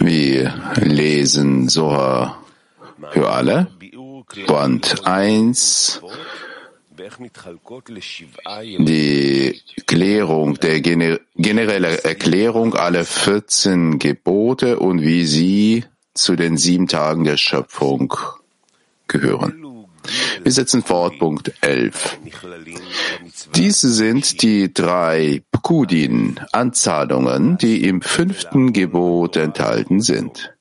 Wir lesen Sohar für alle, Band 1, die Klärung, der generelle Erklärung aller 14 Gebote und wie sie zu den sieben Tagen der Schöpfung gehören. Wir setzen fort, Punkt 11. Diese sind die drei Pkudin, Anzahlungen, die im fünften Gebot enthalten sind.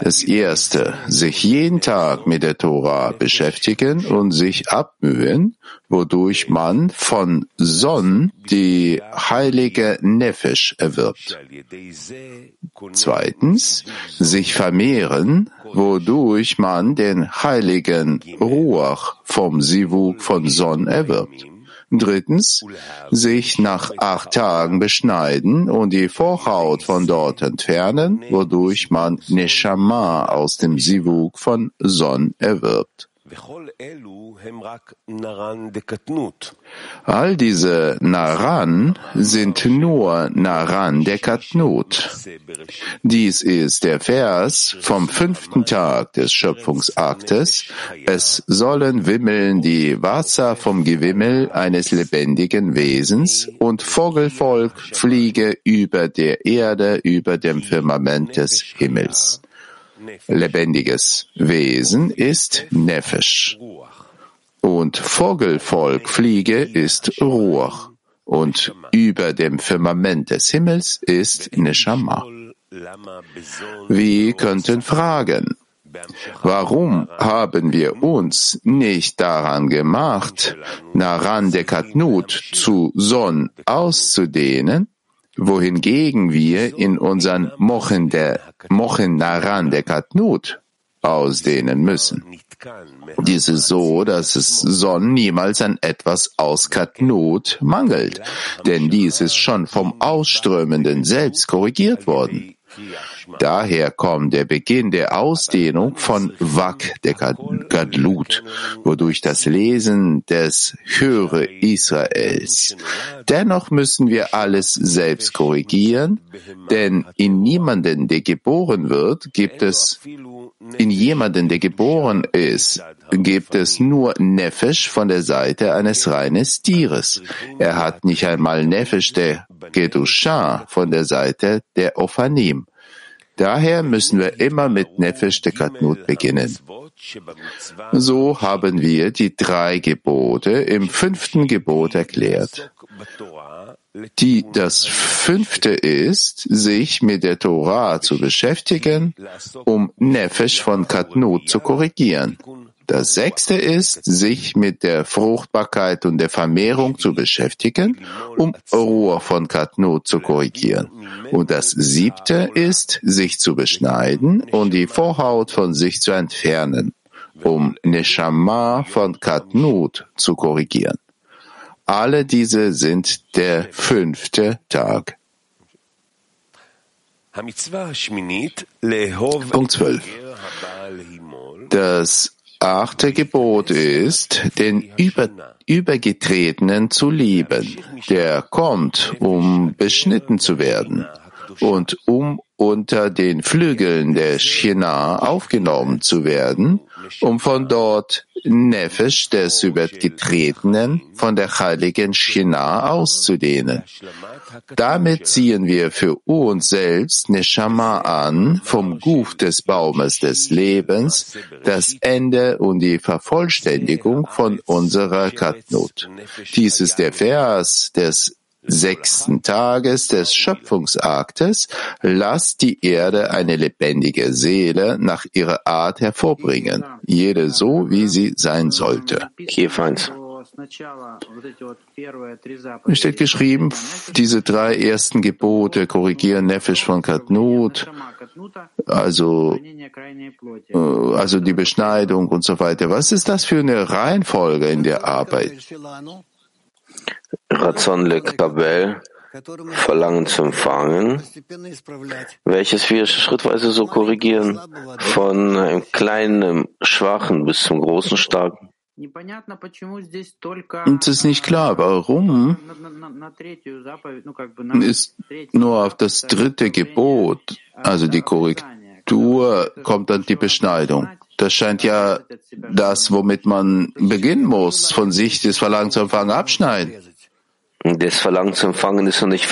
Das erste, sich jeden Tag mit der Tora beschäftigen und sich abmühen, wodurch man von Sonn die heilige Nefesh erwirbt. Zweitens, sich vermehren, wodurch man den heiligen Ruach vom Sivuk von Sonn erwirbt. Drittens, sich nach acht Tagen beschneiden und die Vorhaut von dort entfernen, wodurch man Neshama aus dem Sivuk von Son erwirbt. All diese Naran sind nur Naran der Katnut. Dies ist der Vers vom fünften Tag des Schöpfungsaktes. Es sollen wimmeln die Wasser vom Gewimmel eines lebendigen Wesens und Vogelvolk fliege über der Erde über dem Firmament des Himmels lebendiges Wesen ist Nefesh. Und Vogelvolk, Fliege ist Ruach. Und über dem Firmament des Himmels ist Neshama. Wir könnten fragen, Warum haben wir uns nicht daran gemacht, Naran de Katnut zu Son auszudehnen wohingegen wir in unseren Mochen der Mochen Naran der Katnut ausdehnen müssen. Dies ist so, dass es Son niemals an etwas aus Katnut mangelt, denn dies ist schon vom Ausströmenden selbst korrigiert worden. Daher kommt der Beginn der Ausdehnung von Wak der Gadlut, wodurch das Lesen des Höre Israels. Dennoch müssen wir alles selbst korrigieren, denn in niemanden, der geboren wird, gibt es in jemanden, der geboren ist, gibt es nur Nefesh von der Seite eines reines Tieres. Er hat nicht einmal Nefesh der Gedusha von der Seite der Ophanim. Daher müssen wir immer mit Nefesh de Katnut beginnen. So haben wir die drei Gebote im fünften Gebot erklärt. Die, das fünfte ist, sich mit der Torah zu beschäftigen, um Nefesh von Katnut zu korrigieren. Das sechste ist, sich mit der Fruchtbarkeit und der Vermehrung zu beschäftigen, um Ruhe von Katnut zu korrigieren. Und das siebte ist, sich zu beschneiden und die Vorhaut von sich zu entfernen, um Neshama von Katnut zu korrigieren. Alle diese sind der fünfte Tag. Punkt 12. Das achte Gebot ist, den Über Übergetretenen zu lieben, der kommt, um beschnitten zu werden und um unter den Flügeln der Shina aufgenommen zu werden, um von dort Nefesh des Übergetretenen von der heiligen Shina auszudehnen. Damit ziehen wir für uns selbst Neshama an vom Guf des Baumes des Lebens, das Ende und die Vervollständigung von unserer Katnut. Dies ist der Vers des sechsten Tages des Schöpfungsaktes, lasst die Erde eine lebendige Seele nach ihrer Art hervorbringen, jede so, wie sie sein sollte. Kiew 1. Es steht geschrieben, diese drei ersten Gebote korrigieren Nefesh von Katnut, also, äh, also die Beschneidung und so weiter. Was ist das für eine Reihenfolge in der Arbeit? Ratzon Kabel, Verlangen zu empfangen, welches wir schrittweise so korrigieren, von einem kleinen, schwachen bis zum großen, starken. Und es ist nicht klar, warum ist nur auf das dritte Gebot, also die Korrektur, kommt dann die Beschneidung. Das scheint ja das, womit man beginnen muss, von sich das Verlangen zu empfangen, abschneiden. Das Verlangen zu empfangen ist noch nicht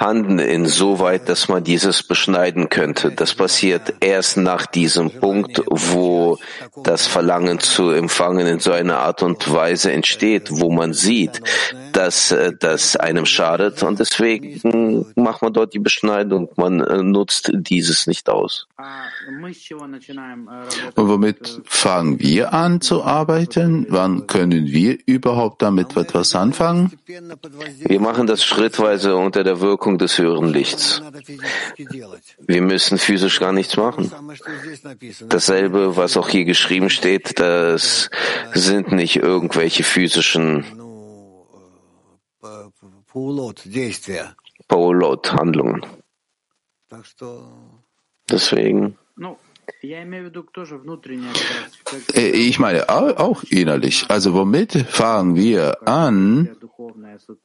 vorhanden, insoweit, dass man dieses beschneiden könnte. Das passiert erst nach diesem Punkt, wo das Verlangen zu empfangen in so einer Art und Weise entsteht, wo man sieht, dass äh, das einem schadet und deswegen macht man dort die Beschneidung. Man äh, nutzt dieses nicht aus. Und womit fangen wir an zu arbeiten? Wann können wir überhaupt damit etwas anfangen? Wir machen das schrittweise unter der Wirkung des höheren Lichts. Wir müssen physisch gar nichts machen. Dasselbe, was auch hier geschrieben steht, das sind nicht irgendwelche physischen Paulot, Handlungen. Deswegen. Ich meine auch innerlich. Also womit fangen wir an,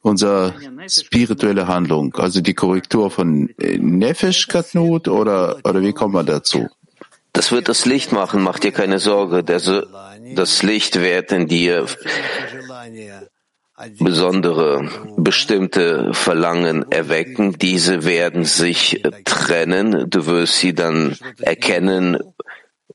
unsere spirituelle Handlung, also die Korrektur von äh, Nefesh Katnut oder, oder wie kommt man dazu? Das wird das Licht machen, mach dir keine Sorge. Das Licht wird in dir besondere, bestimmte Verlangen erwecken. Diese werden sich trennen. Du wirst sie dann erkennen,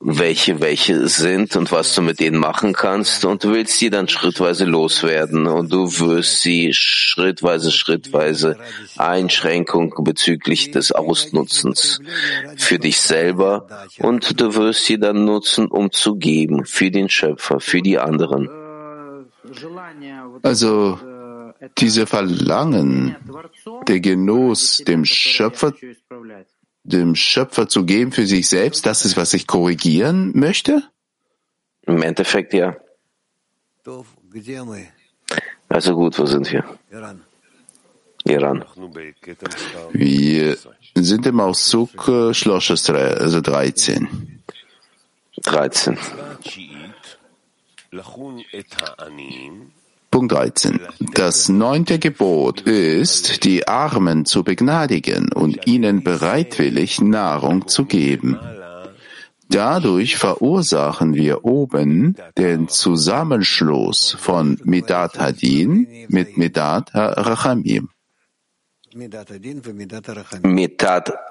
welche welche sind und was du mit denen machen kannst und du willst sie dann schrittweise loswerden und du wirst sie schrittweise, schrittweise Einschränkung bezüglich des Ausnutzens für dich selber und du wirst sie dann nutzen, um zu geben für den Schöpfer, für die anderen. Also diese Verlangen, der Genuss, dem Schöpfer, dem Schöpfer zu geben für sich selbst, das ist, was ich korrigieren möchte? Im Endeffekt ja. Also gut, wo sind wir? Iran. Wir sind im Auszug äh, Schloss also 13. 13. Punkt 13. Das neunte Gebot ist, die Armen zu begnadigen und ihnen bereitwillig Nahrung zu geben. Dadurch verursachen wir oben den Zusammenschluss von Midat Hadin mit Midat Rachamim. Midat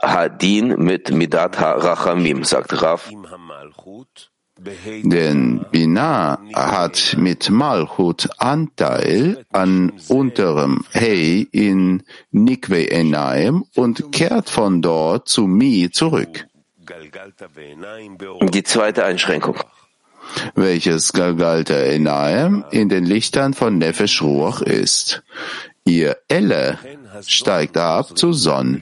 Hadin mit Midat Rachamim, sagt Rav. Denn Binah hat mit Malchut Anteil an unterem Hei in Nikwe Enaim und kehrt von dort zu Mi zurück. Die zweite Einschränkung. Welches Galgalta Enaim in den Lichtern von Nefesh Ruach ist. Ihr Elle steigt ab zu Son.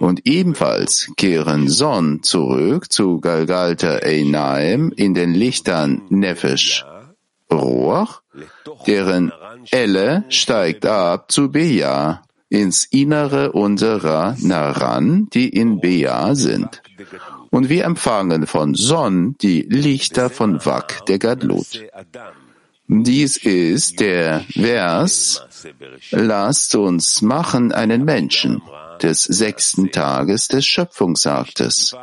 Und ebenfalls kehren Son zurück zu Galgalta Einaim in den Lichtern Nefesh Ruach, deren Elle steigt ab zu Bea ins Innere unserer Naran, die in Bea sind. Und wir empfangen von Son die Lichter von Wak, der Gadlut. Dies ist der Vers, lasst uns machen einen Menschen des sechsten Tages des Schöpfungsaktes.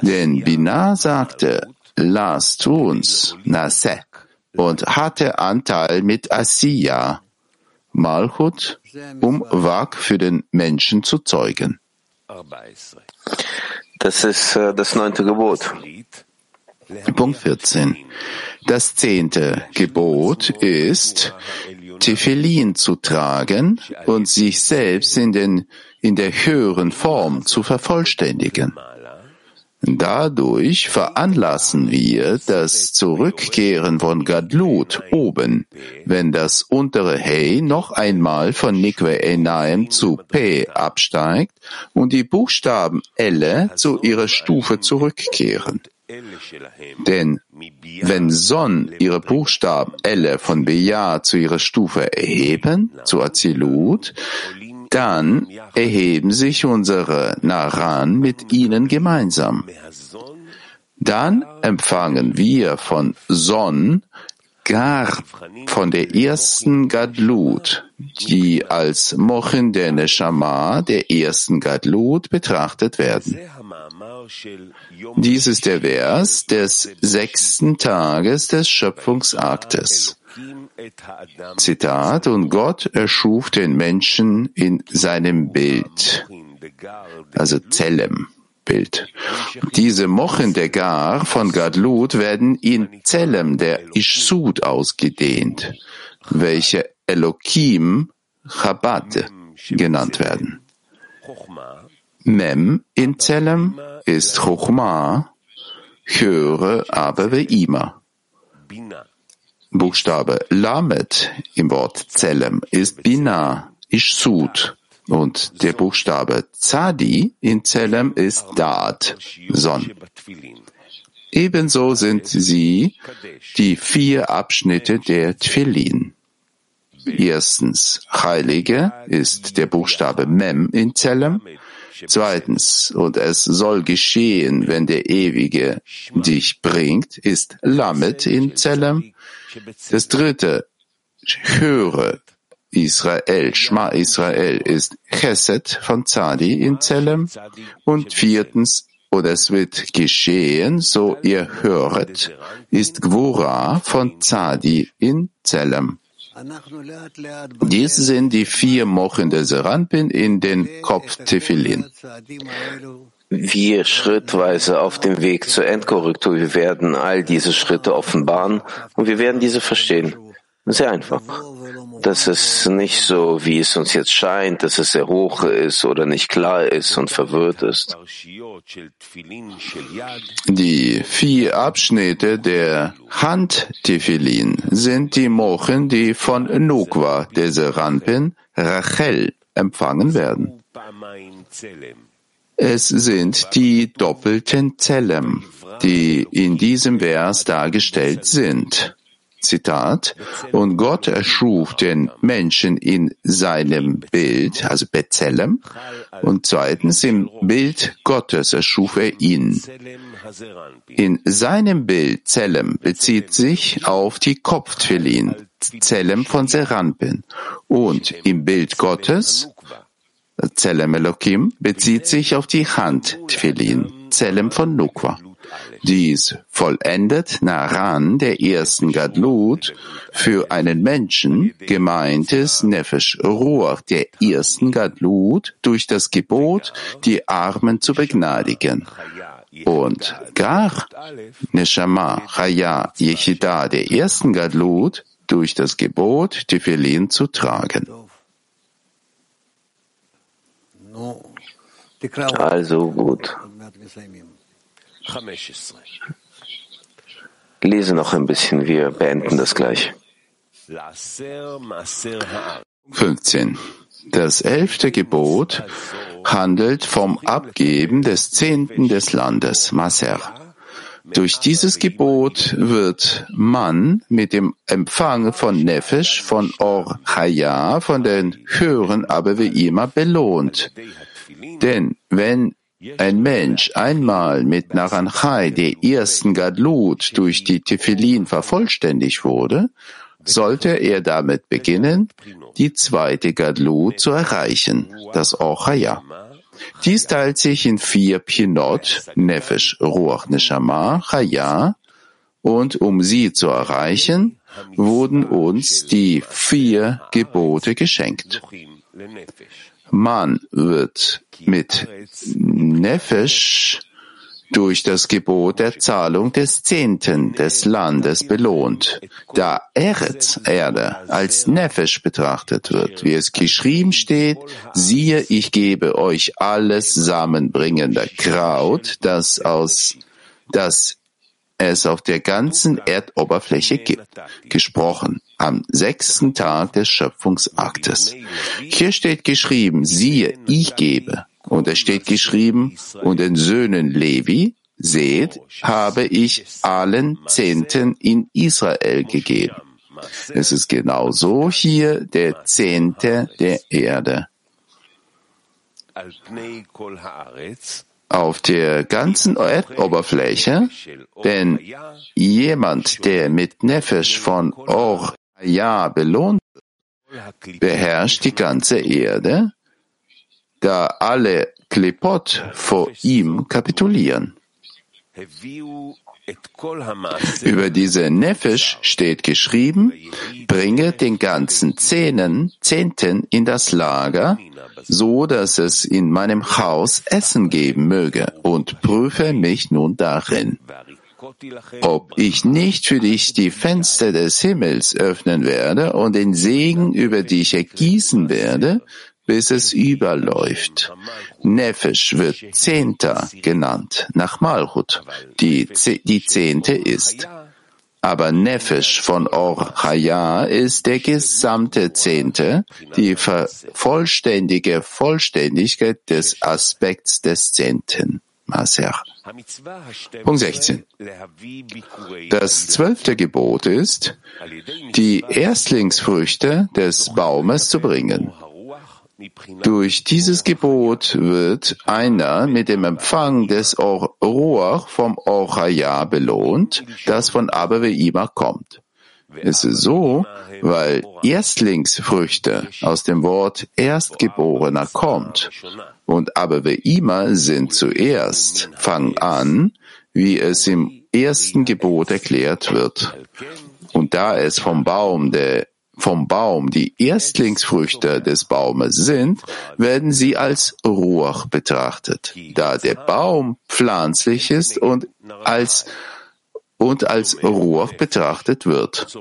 Denn Binah sagte, lasst uns, Nase, und hatte Anteil mit Asiya, Malchut, um Wag für den Menschen zu zeugen. Das ist äh, das neunte Gebot. Punkt 14. Das zehnte Gebot ist, Tefillin zu tragen und sich selbst in, den, in der höheren Form zu vervollständigen. Dadurch veranlassen wir das Zurückkehren von Gadlut oben, wenn das untere Hey noch einmal von Nikwe Enaim zu P absteigt und die Buchstaben Elle zu ihrer Stufe zurückkehren. Denn wenn Son ihre Buchstaben Elle von Beja zu ihrer Stufe erheben, zu Azilut, dann erheben sich unsere Naran mit ihnen gemeinsam. Dann empfangen wir von Son gar von der ersten Gadlut, die als Mochin der Neshama der ersten Gadlut betrachtet werden. Dies ist der Vers des sechsten Tages des Schöpfungsaktes. Zitat, und Gott erschuf den Menschen in seinem Bild, also Zellem. Bild. Diese Mochen der Gar von Gadlut werden in Zellem der Ishsud ausgedehnt, welche Elohim Chabad genannt werden. Mem in Zellem ist Chochma, höre aber Ve'ima. Buchstabe Lamet im Wort Zellem ist Bina, Ishsud. Und der Buchstabe Zadi in Zelem ist Dad, Son. Ebenso sind sie die vier Abschnitte der Tfilin. Erstens, Heilige ist der Buchstabe Mem in Zelem. Zweitens, und es soll geschehen, wenn der Ewige dich bringt, ist Lamet in Zelem. Das dritte, höre Israel, Schma Israel ist Chesed von Zadi in Zelem. Und viertens, oder es wird geschehen, so ihr höret, ist Gwura von Zadi in Zelem. Dies sind die vier Mochen der Seranpin in den Kopf Tefillin. Wir schrittweise auf dem Weg zur Endkorrektur. Wir werden all diese Schritte offenbaren und wir werden diese verstehen. Sehr einfach. Das ist nicht so, wie es uns jetzt scheint, dass es sehr hoch ist oder nicht klar ist und verwirrt ist. Die vier Abschnitte der Handtefillin sind die Mochen, die von Nukwa, der Serampin, Rachel, empfangen werden. Es sind die doppelten Zellem, die in diesem Vers dargestellt sind. Zitat, und Gott erschuf den Menschen in seinem Bild, also Bezellem, und zweitens im Bild Gottes erschuf er ihn. In seinem Bild Zellem bezieht sich auf die Kopftfilin, Zellem von Seranpin, und im Bild Gottes Zellem Elohim bezieht sich auf die Hand Tfilin, Zellem von Nukwa. Dies vollendet Naran der ersten Gadlut für einen Menschen, gemeintes Nefesh Ruach der ersten Gadlut durch das Gebot, die Armen zu begnadigen. Und Gar, Neshama, Chaya, Yechida der ersten Gadlut durch das Gebot, Tefillin zu tragen. Also gut. Lese noch ein bisschen, wir beenden das gleich. 15. Das elfte Gebot handelt vom Abgeben des Zehnten des Landes, Maser. Durch dieses Gebot wird man mit dem Empfang von Nefesh, von Or Chaya, von den höheren Abeveima belohnt. Denn wenn ein Mensch einmal mit Naranchai der ersten Gadlut durch die Tefillin vervollständigt wurde, sollte er damit beginnen, die zweite Gadlut zu erreichen, das Ochaya. Dies teilt sich in vier Pinot, Nefesh, Ruach, Neshama, Chaya, und um sie zu erreichen, wurden uns die vier Gebote geschenkt. Man wird mit Nefesh durch das Gebot der Zahlung des Zehnten des Landes belohnt, da Eretz, Erde, als Nefesh betrachtet wird, wie es geschrieben steht, siehe, ich gebe euch alles samenbringender Kraut, das aus, das es auf der ganzen Erdoberfläche gibt, gesprochen am sechsten Tag des Schöpfungsaktes. Hier steht geschrieben, siehe, ich gebe. Und es steht geschrieben, und den Söhnen Levi, seht, habe ich allen Zehnten in Israel gegeben. Es ist genauso hier der Zehnte der Erde. auf der ganzen Erdoberfläche, denn jemand, der mit Nefesh von Or Ja belohnt beherrscht die ganze Erde, da alle Klepot vor ihm kapitulieren. Über diese Nefesh steht geschrieben, bringe den ganzen Zehnen, Zehnten in das Lager, so dass es in meinem Haus Essen geben möge, und prüfe mich nun darin, ob ich nicht für dich die Fenster des Himmels öffnen werde und den Segen über dich ergießen werde, bis es überläuft. Nefesh wird Zehnter genannt, nach Malchut, die, die Zehnte ist. Aber Nefesh von Or Chaya ist der gesamte Zehnte, die vollständige Vollständigkeit des Aspekts des Zehnten. Maser. Punkt 16. Das zwölfte Gebot ist, die Erstlingsfrüchte des Baumes zu bringen. Durch dieses Gebot wird einer mit dem Empfang des Ruach vom Orchaya belohnt, das von Abaveima kommt. Es ist so, weil Erstlingsfrüchte aus dem Wort Erstgeborener kommt. Und Abaveima sind zuerst, fang an, wie es im ersten Gebot erklärt wird. Und da es vom Baum der vom Baum die Erstlingsfrüchte des Baumes sind, werden sie als Ruach betrachtet, da der Baum pflanzlich ist und als, und als Ruach betrachtet wird.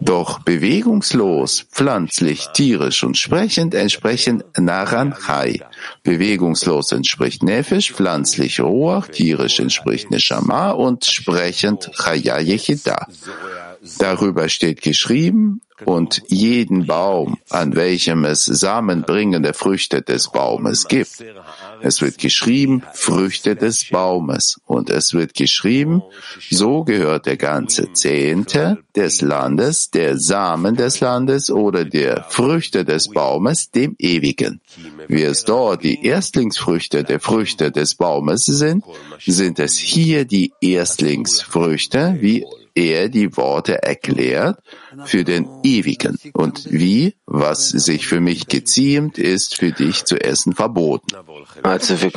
Doch bewegungslos, pflanzlich, tierisch und sprechend entsprechen Naran Chai. Bewegungslos entspricht Nefesh, pflanzlich Ruach, tierisch entspricht Neshama und sprechend Chaya Yechida. Darüber steht geschrieben, und jeden Baum, an welchem es samenbringende Früchte des Baumes gibt. Es wird geschrieben, Früchte des Baumes. Und es wird geschrieben, so gehört der ganze Zehnte des Landes, der Samen des Landes oder der Früchte des Baumes dem Ewigen. Wie es dort die Erstlingsfrüchte der Früchte des Baumes sind, sind es hier die Erstlingsfrüchte, wie er die Worte erklärt für den Ewigen und wie, was sich für mich geziemt, ist für dich zu essen verboten. Also wir